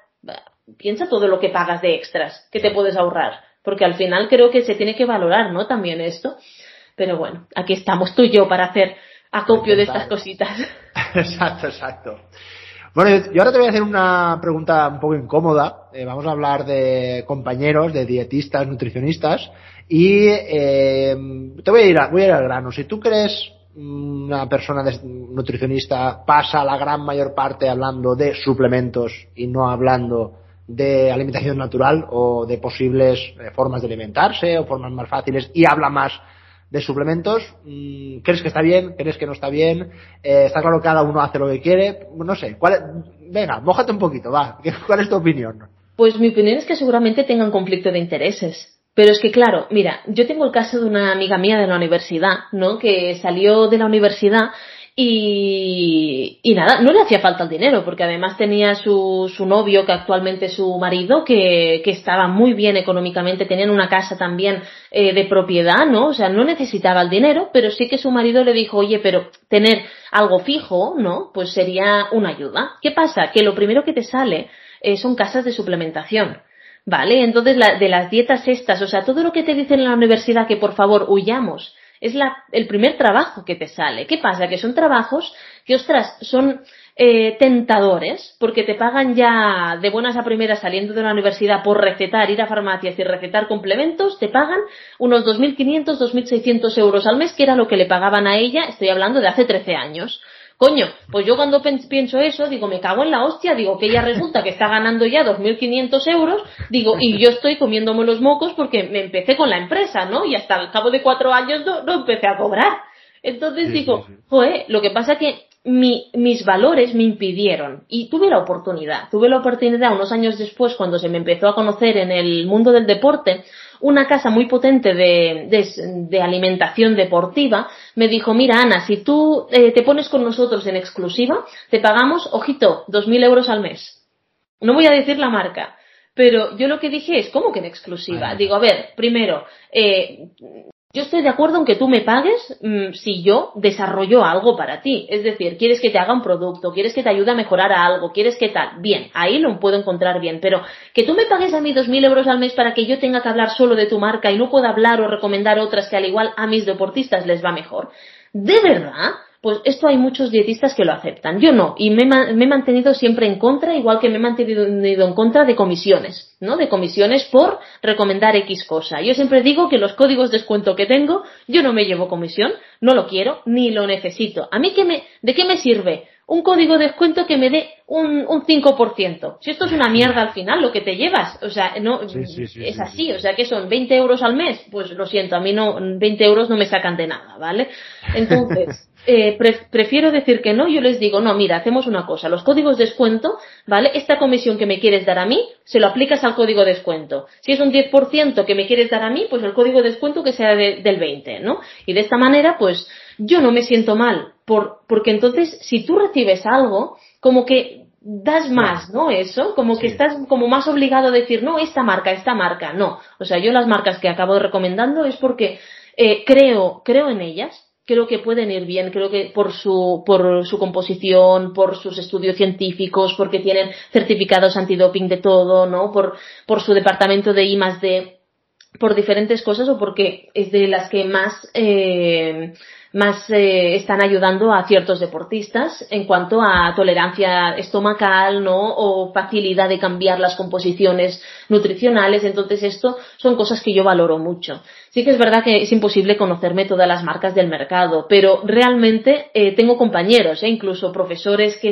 [SPEAKER 2] Piensa todo lo que pagas de extras que te puedes ahorrar, porque al final creo que se tiene que valorar, ¿no? También esto. Pero bueno, aquí estamos tú y yo para hacer acopio de estas cositas.
[SPEAKER 1] exacto, exacto. Bueno, yo ahora te voy a hacer una pregunta un poco incómoda. Eh, vamos a hablar de compañeros, de dietistas, nutricionistas. Y eh, te voy a, ir voy a ir al grano. Si tú crees una persona nutricionista pasa la gran mayor parte hablando de suplementos y no hablando de alimentación natural o de posibles eh, formas de alimentarse o formas más fáciles y habla más de suplementos, mm, ¿crees que está bien? ¿Crees que no está bien? Eh, está claro que cada uno hace lo que quiere. No sé, ¿cuál venga, mójate un poquito, va. ¿Cuál es tu opinión?
[SPEAKER 2] Pues mi opinión es que seguramente tengan conflicto de intereses. Pero es que claro, mira, yo tengo el caso de una amiga mía de la universidad, ¿no? Que salió de la universidad y, y, nada, no le hacía falta el dinero, porque además tenía su, su novio, que actualmente es su marido, que, que, estaba muy bien económicamente, tenían una casa también eh, de propiedad, ¿no? O sea, no necesitaba el dinero, pero sí que su marido le dijo, oye, pero tener algo fijo, ¿no? Pues sería una ayuda. ¿Qué pasa? Que lo primero que te sale eh, son casas de suplementación. ¿Vale? Entonces, la, de las dietas estas, o sea, todo lo que te dicen en la universidad que por favor huyamos es la, el primer trabajo que te sale. ¿Qué pasa? Que son trabajos que, ostras, son eh, tentadores porque te pagan ya de buenas a primeras saliendo de la universidad por recetar, ir a farmacias y recetar complementos, te pagan unos 2.500, 2.600 euros al mes, que era lo que le pagaban a ella, estoy hablando de hace 13 años. Coño, pues yo cuando pienso eso, digo, me cago en la hostia, digo que ella resulta que está ganando ya 2.500 euros, digo, y yo estoy comiéndome los mocos porque me empecé con la empresa, ¿no? Y hasta el cabo de cuatro años no, empecé a cobrar. Entonces digo, joder, lo que pasa que mis valores me impidieron y tuve la oportunidad, tuve la oportunidad unos años después cuando se me empezó a conocer en el mundo del deporte, una casa muy potente de, alimentación deportiva me dijo, mira Ana, si tú eh, te pones con nosotros en exclusiva, te pagamos, ojito, dos mil euros al mes. No voy a decir la marca, pero yo lo que dije es, ¿cómo que en exclusiva? Digo, a ver, primero, eh, yo estoy de acuerdo en que tú me pagues mm, si yo desarrollo algo para ti. Es decir, quieres que te haga un producto, quieres que te ayude a mejorar a algo, quieres que tal. Bien, ahí lo puedo encontrar bien. Pero que tú me pagues a mí dos mil euros al mes para que yo tenga que hablar solo de tu marca y no pueda hablar o recomendar otras que al igual a mis deportistas les va mejor. ¿De verdad? Pues esto hay muchos dietistas que lo aceptan. Yo no. Y me, he mantenido siempre en contra, igual que me he mantenido en contra de comisiones, ¿no? De comisiones por recomendar X cosa. Yo siempre digo que los códigos de descuento que tengo, yo no me llevo comisión, no lo quiero, ni lo necesito. ¿A mí qué me, de qué me sirve? un código de descuento que me dé un, un 5%. Si esto es una mierda al final, lo que te llevas, o sea, no, es así, o sea, que son 20 euros al mes, pues lo siento, a mí no, 20 euros no me sacan de nada, ¿vale? Entonces, eh, prefiero decir que no, yo les digo, no, mira, hacemos una cosa, los códigos de descuento, ¿vale? Esta comisión que me quieres dar a mí, se lo aplicas al código de descuento. Si es un 10% que me quieres dar a mí, pues el código de descuento que sea del 20, ¿no? Y de esta manera, pues yo no me siento mal, por, porque entonces si tú recibes algo, como que das más, ¿no? Eso, como que estás como más obligado a decir, no, esta marca, esta marca, no. O sea, yo las marcas que acabo recomendando es porque eh, creo, creo en ellas, creo que pueden ir bien, creo que por su, por su composición, por sus estudios científicos, porque tienen certificados antidoping de todo, ¿no? Por, por su departamento de I más D, por diferentes cosas o porque es de las que más, eh, más eh, están ayudando a ciertos deportistas en cuanto a tolerancia estomacal, ¿no? O facilidad de cambiar las composiciones nutricionales. Entonces, esto son cosas que yo valoro mucho. Sí que es verdad que es imposible conocerme todas las marcas del mercado, pero realmente eh, tengo compañeros, eh, incluso profesores que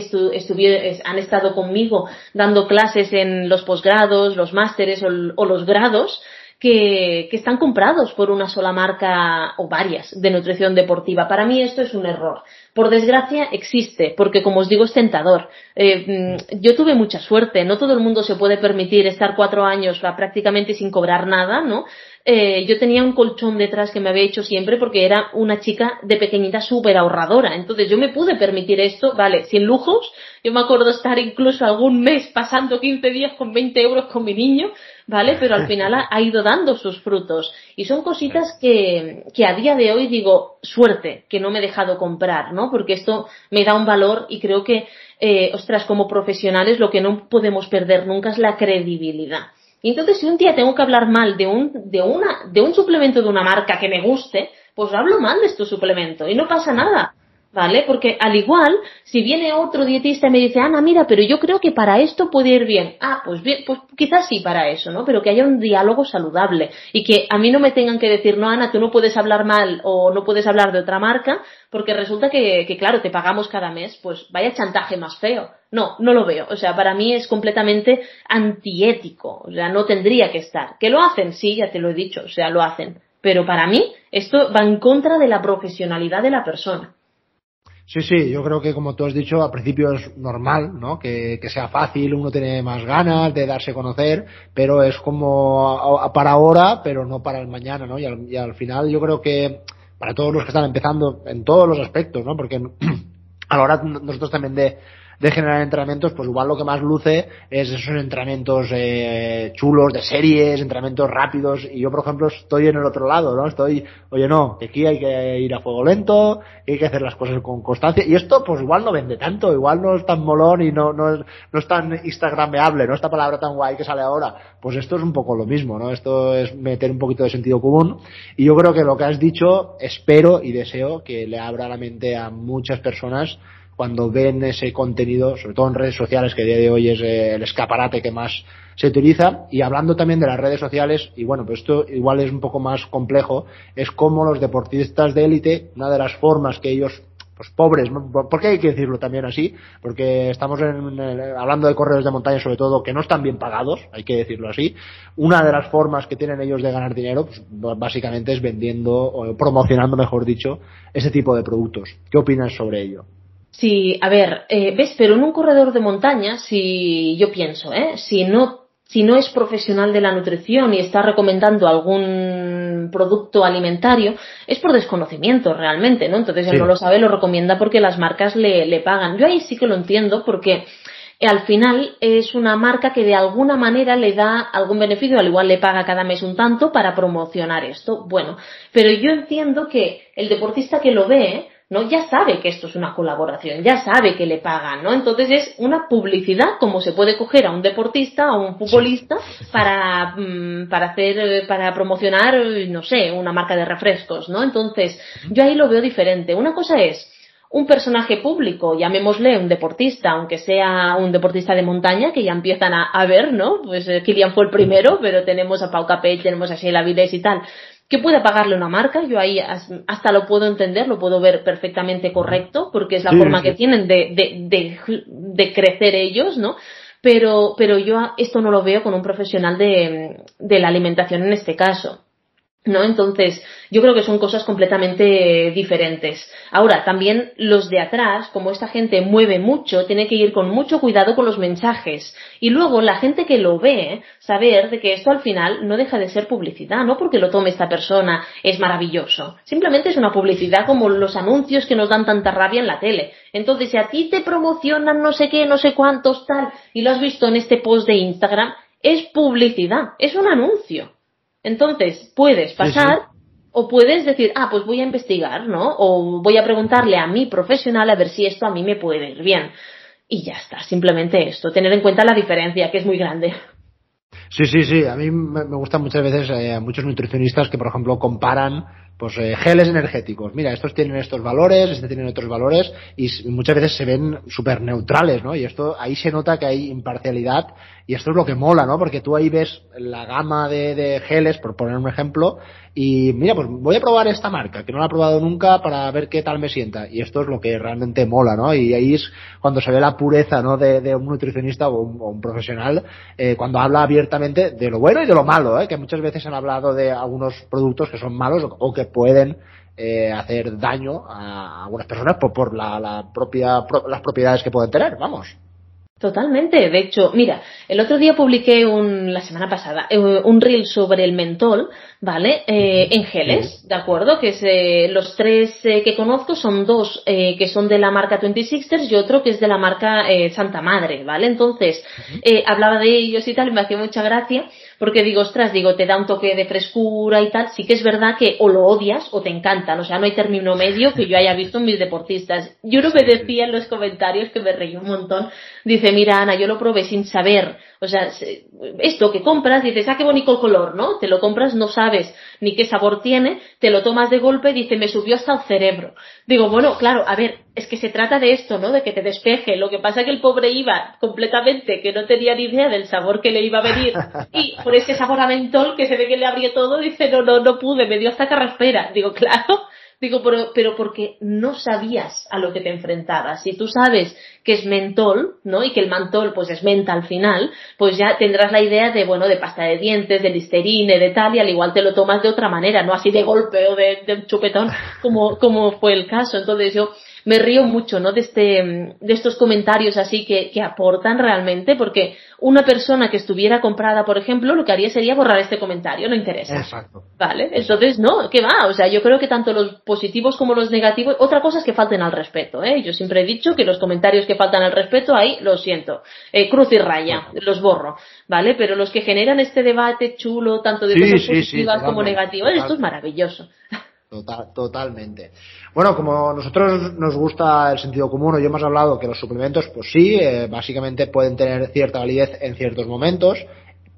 [SPEAKER 2] han estado conmigo dando clases en los posgrados, los másteres o los grados, que, que, están comprados por una sola marca o varias de nutrición deportiva. Para mí esto es un error. Por desgracia existe, porque como os digo es tentador. Eh, mm, yo tuve mucha suerte, no todo el mundo se puede permitir estar cuatro años prácticamente sin cobrar nada, ¿no? Eh, yo tenía un colchón detrás que me había hecho siempre porque era una chica de pequeñita súper ahorradora. Entonces yo me pude permitir esto, vale, sin lujos. Yo me acuerdo estar incluso algún mes pasando 15 días con 20 euros con mi niño, ¿vale? Pero al final ha, ido dando sus frutos. Y son cositas que, que a día de hoy digo, suerte, que no me he dejado comprar, ¿no? Porque esto me da un valor y creo que, eh, ostras, como profesionales lo que no podemos perder nunca es la credibilidad. Y entonces, si un día tengo que hablar mal de un, de una, de un suplemento de una marca que me guste, pues hablo mal de este suplemento y no pasa nada. ¿Vale? Porque al igual, si viene otro dietista y me dice, Ana, mira, pero yo creo que para esto puede ir bien. Ah, pues bien, pues quizás sí para eso, ¿no? Pero que haya un diálogo saludable y que a mí no me tengan que decir, no, Ana, tú no puedes hablar mal o no puedes hablar de otra marca, porque resulta que, que claro, te pagamos cada mes, pues vaya chantaje más feo. No, no lo veo. O sea, para mí es completamente antiético. O sea, no tendría que estar. ¿Que lo hacen? Sí, ya te lo he dicho. O sea, lo hacen. Pero para mí esto va en contra de la profesionalidad de la persona.
[SPEAKER 1] Sí, sí, yo creo que como tú has dicho, al principio es normal, ¿no? Que, que sea fácil, uno tiene más ganas de darse a conocer, pero es como para ahora, pero no para el mañana, ¿no? Y al, y al final yo creo que para todos los que están empezando en todos los aspectos, ¿no? Porque a la hora nosotros también de, de generar entrenamientos, pues igual lo que más luce es esos entrenamientos eh, chulos de series, entrenamientos rápidos, y yo por ejemplo estoy en el otro lado, ¿no? Estoy, oye no, aquí hay que ir a fuego lento, hay que hacer las cosas con constancia, y esto pues igual no vende tanto, igual no es tan molón y no, no, es, no es tan instagrameable, ¿no? Esta palabra tan guay que sale ahora, pues esto es un poco lo mismo, ¿no? Esto es meter un poquito de sentido común, y yo creo que lo que has dicho, espero y deseo que le abra la mente a muchas personas cuando ven ese contenido, sobre todo en redes sociales, que a día de hoy es eh, el escaparate que más se utiliza, y hablando también de las redes sociales, y bueno, pues esto igual es un poco más complejo, es como los deportistas de élite, una de las formas que ellos pues pobres, ¿por qué hay que decirlo también así? Porque estamos hablando de corredores de montaña sobre todo que no están bien pagados, hay que decirlo así. Una de las formas que tienen ellos de ganar dinero, pues, básicamente es vendiendo o promocionando, mejor dicho, ese tipo de productos. ¿Qué opinas sobre ello?
[SPEAKER 2] Sí, a ver, eh, ves, pero en un corredor de montaña, si yo pienso, ¿eh? si no si no es profesional de la nutrición y está recomendando algún producto alimentario, es por desconocimiento realmente, ¿no? Entonces él no lo sabe, lo recomienda porque las marcas le, le pagan. Yo ahí sí que lo entiendo porque al final es una marca que de alguna manera le da algún beneficio, al igual le paga cada mes un tanto para promocionar esto. Bueno, pero yo entiendo que el deportista que lo ve, ¿no? Ya sabe que esto es una colaboración, ya sabe que le pagan, ¿no? Entonces es una publicidad como se puede coger a un deportista o un futbolista para, mm, para hacer, para promocionar, no sé, una marca de refrescos, ¿no? Entonces, yo ahí lo veo diferente. Una cosa es, un personaje público, llamémosle un deportista, aunque sea un deportista de montaña, que ya empiezan a, ver, ¿no? Pues eh, Kilian fue el primero, pero tenemos a Pau Capell, tenemos a Sheila Vides y tal, que puede pagarle una marca, yo ahí hasta lo puedo entender, lo puedo ver perfectamente correcto, porque es la forma que tienen de, de, de, crecer ellos, ¿no? Pero, pero yo esto no lo veo con un profesional de, de la alimentación en este caso. ¿No? Entonces, yo creo que son cosas completamente diferentes. Ahora, también los de atrás, como esta gente mueve mucho, tiene que ir con mucho cuidado con los mensajes. Y luego, la gente que lo ve, saber de que esto al final no deja de ser publicidad, no porque lo tome esta persona es maravilloso. Simplemente es una publicidad como los anuncios que nos dan tanta rabia en la tele. Entonces, si a ti te promocionan no sé qué, no sé cuántos, tal, y lo has visto en este post de Instagram, es publicidad, es un anuncio. Entonces, puedes pasar o puedes decir, ah, pues voy a investigar, ¿no? O voy a preguntarle a mi profesional a ver si esto a mí me puede ir bien. Y ya está, simplemente esto, tener en cuenta la diferencia, que es muy grande.
[SPEAKER 1] Sí, sí, sí. A mí me gustan muchas veces eh, muchos nutricionistas que, por ejemplo, comparan pues eh, geles energéticos. Mira, estos tienen estos valores, este tienen otros valores y muchas veces se ven súper neutrales, ¿no? Y esto ahí se nota que hay imparcialidad y esto es lo que mola, ¿no? Porque tú ahí ves la gama de, de geles, por poner un ejemplo, y mira, pues voy a probar esta marca, que no la he probado nunca, para ver qué tal me sienta. Y esto es lo que realmente mola, ¿no? Y ahí es cuando se ve la pureza, ¿no? De, un nutricionista o un, profesional, eh, cuando habla abiertamente de lo bueno y de lo malo, ¿eh? Que muchas veces han hablado de algunos productos que son malos o, que pueden eh, hacer daño a algunas personas por, por la, la propia, las propiedades que pueden tener, vamos.
[SPEAKER 2] Totalmente. De hecho, mira, el otro día publiqué un, la semana pasada, eh, un reel sobre el mentol, ¿vale? Eh, en geles, ¿de acuerdo? Que es, eh, los tres eh, que conozco son dos eh, que son de la marca 26ers y otro que es de la marca eh, Santa Madre, ¿vale? Entonces, hablaba de ellos y tal y me hacía mucha gracia porque digo, ostras, digo, te da un toque de frescura y tal. Sí que es verdad que o lo odias o te encantan, o sea, no hay término medio que yo haya visto en mis deportistas. Yo no me decía en los comentarios que me reí un montón. Dice, mira Ana, yo lo probé sin saber o sea, esto que compras, dices, ah, qué bonito el color, ¿no? Te lo compras, no sabes ni qué sabor tiene, te lo tomas de golpe, dice, me subió hasta el cerebro. Digo, bueno, claro, a ver, es que se trata de esto, ¿no? De que te despeje. Lo que pasa es que el pobre iba completamente, que no tenía ni idea del sabor que le iba a venir, y por ese sabor a mentol que se ve que le abrió todo, dice, no, no, no pude, me dio hasta carraspera. Digo, claro, Digo, pero, pero porque no sabías a lo que te enfrentabas. Si tú sabes que es mentol, ¿no? Y que el mantol, pues es menta al final, pues ya tendrás la idea de, bueno, de pasta de dientes, de listerine, de tal, y al igual te lo tomas de otra manera, no así de golpe o de, chupetón, como, como fue el caso. Entonces yo, me río mucho, ¿no? De este, de estos comentarios así que, que aportan realmente, porque una persona que estuviera comprada, por ejemplo, lo que haría sería borrar este comentario, no interesa.
[SPEAKER 1] Exacto.
[SPEAKER 2] Vale, entonces no, ¿qué va? O sea, yo creo que tanto los positivos como los negativos, otra cosa es que falten al respeto, ¿eh? Yo siempre he dicho que los comentarios que faltan al respeto, ahí lo siento, eh, cruz y raya, los borro, ¿vale? Pero los que generan este debate chulo, tanto de cosas positivas como negativas, esto es maravilloso.
[SPEAKER 1] Total, totalmente. Bueno, como nosotros nos gusta el sentido común, hoy hemos hablado que los suplementos, pues sí, eh, básicamente pueden tener cierta validez en ciertos momentos,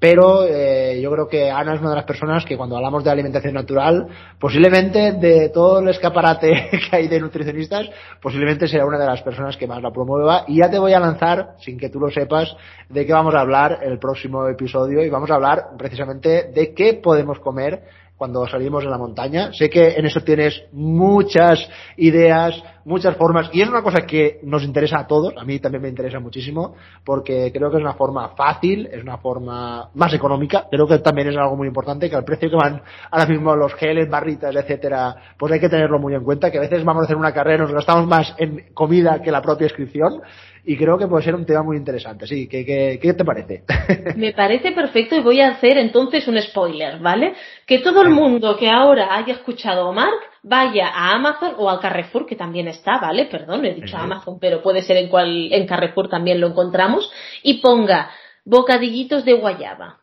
[SPEAKER 1] pero eh, yo creo que Ana es una de las personas que cuando hablamos de alimentación natural, posiblemente de todo el escaparate que hay de nutricionistas, posiblemente será una de las personas que más la promueva. Y ya te voy a lanzar, sin que tú lo sepas, de qué vamos a hablar el próximo episodio y vamos a hablar precisamente de qué podemos comer cuando salimos en la montaña. Sé que en eso tienes muchas ideas, muchas formas, y es una cosa que nos interesa a todos, a mí también me interesa muchísimo, porque creo que es una forma fácil, es una forma más económica, creo que también es algo muy importante, que al precio que van ahora mismo los geles, barritas, etcétera, pues hay que tenerlo muy en cuenta, que a veces vamos a hacer una carrera, nos gastamos más en comida que la propia inscripción, y creo que puede ser un tema muy interesante. Sí, ¿qué, qué, te parece?
[SPEAKER 2] Me parece perfecto y voy a hacer entonces un spoiler, ¿vale? Que todo el mundo que ahora haya escuchado a Mark vaya a Amazon o a Carrefour, que también está, ¿vale? Perdón, he dicho Amazon, pero puede ser en, cual, en Carrefour también lo encontramos, y ponga bocadillitos de guayaba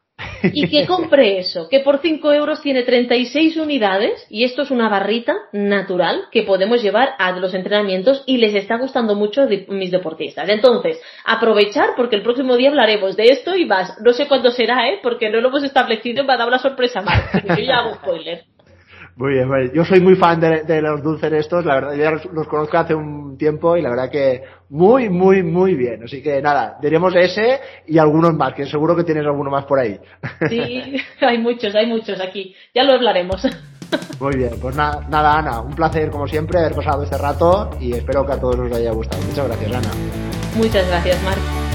[SPEAKER 2] y que compre eso, que por 5 euros tiene 36 unidades y esto es una barrita natural que podemos llevar a los entrenamientos y les está gustando mucho mis deportistas. Entonces, aprovechar porque el próximo día hablaremos de esto y vas, no sé cuándo será, ¿eh? porque no lo hemos establecido, me ha dado la sorpresa más, yo ya hago spoiler.
[SPEAKER 1] Muy bien, yo soy muy fan de, los dulces estos, la verdad, ya los, conozco hace un tiempo y la verdad que muy, muy, muy bien. Así que nada, diremos ese y algunos más, que seguro que tienes alguno más por ahí.
[SPEAKER 2] Sí, hay muchos, hay muchos aquí. Ya lo hablaremos.
[SPEAKER 1] Muy bien, pues nada, nada, Ana, un placer como siempre haber pasado este rato y espero que a todos os haya gustado. Muchas gracias, Ana.
[SPEAKER 2] Muchas gracias, Marc.